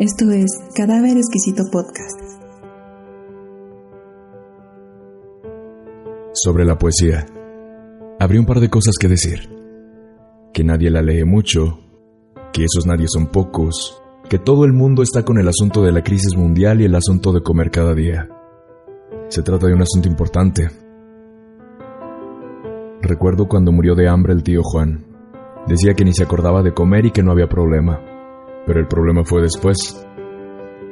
Esto es Cadáver Exquisito Podcast. Sobre la poesía, habría un par de cosas que decir. Que nadie la lee mucho, que esos nadie son pocos, que todo el mundo está con el asunto de la crisis mundial y el asunto de comer cada día. Se trata de un asunto importante. Recuerdo cuando murió de hambre el tío Juan. Decía que ni se acordaba de comer y que no había problema. Pero el problema fue después.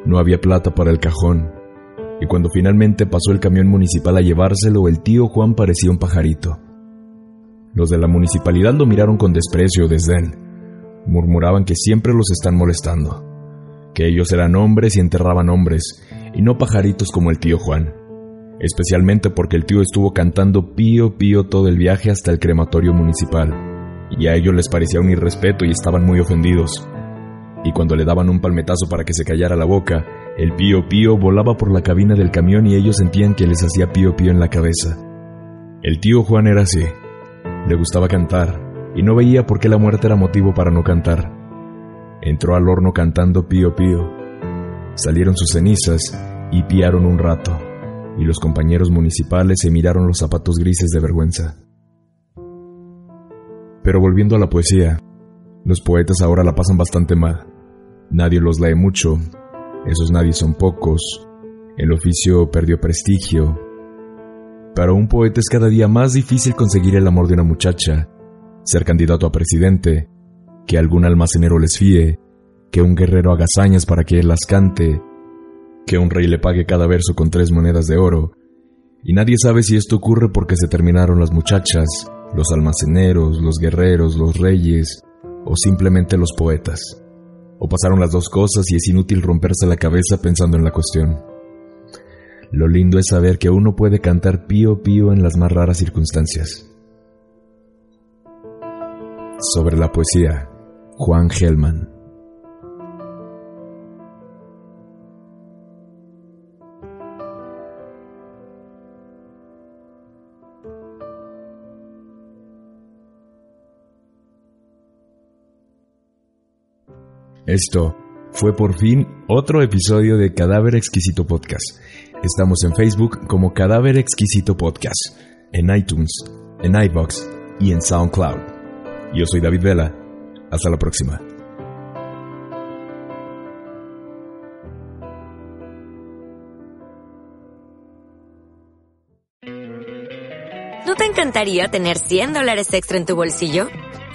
No había plata para el cajón, y cuando finalmente pasó el camión municipal a llevárselo, el tío Juan parecía un pajarito. Los de la municipalidad lo miraron con desprecio o desdén. Murmuraban que siempre los están molestando, que ellos eran hombres y enterraban hombres, y no pajaritos como el tío Juan, especialmente porque el tío estuvo cantando pío pío todo el viaje hasta el crematorio municipal, y a ellos les parecía un irrespeto y estaban muy ofendidos y cuando le daban un palmetazo para que se callara la boca, el pío pío volaba por la cabina del camión y ellos sentían que les hacía pío pío en la cabeza. El tío Juan era así. Le gustaba cantar y no veía por qué la muerte era motivo para no cantar. Entró al horno cantando pío pío. Salieron sus cenizas y piaron un rato, y los compañeros municipales se miraron los zapatos grises de vergüenza. Pero volviendo a la poesía, los poetas ahora la pasan bastante mal. Nadie los lee mucho, esos nadie son pocos, el oficio perdió prestigio. Para un poeta es cada día más difícil conseguir el amor de una muchacha, ser candidato a presidente, que algún almacenero les fíe, que un guerrero haga hazañas para que él las cante, que un rey le pague cada verso con tres monedas de oro, y nadie sabe si esto ocurre porque se terminaron las muchachas, los almaceneros, los guerreros, los reyes, o simplemente los poetas. O pasaron las dos cosas y es inútil romperse la cabeza pensando en la cuestión. Lo lindo es saber que uno puede cantar pío pío en las más raras circunstancias. Sobre la poesía, Juan Gelman. Esto fue por fin otro episodio de Cadáver Exquisito Podcast. Estamos en Facebook como Cadáver Exquisito Podcast, en iTunes, en iBox y en SoundCloud. Yo soy David Vela. Hasta la próxima. ¿No te encantaría tener 100 dólares extra en tu bolsillo?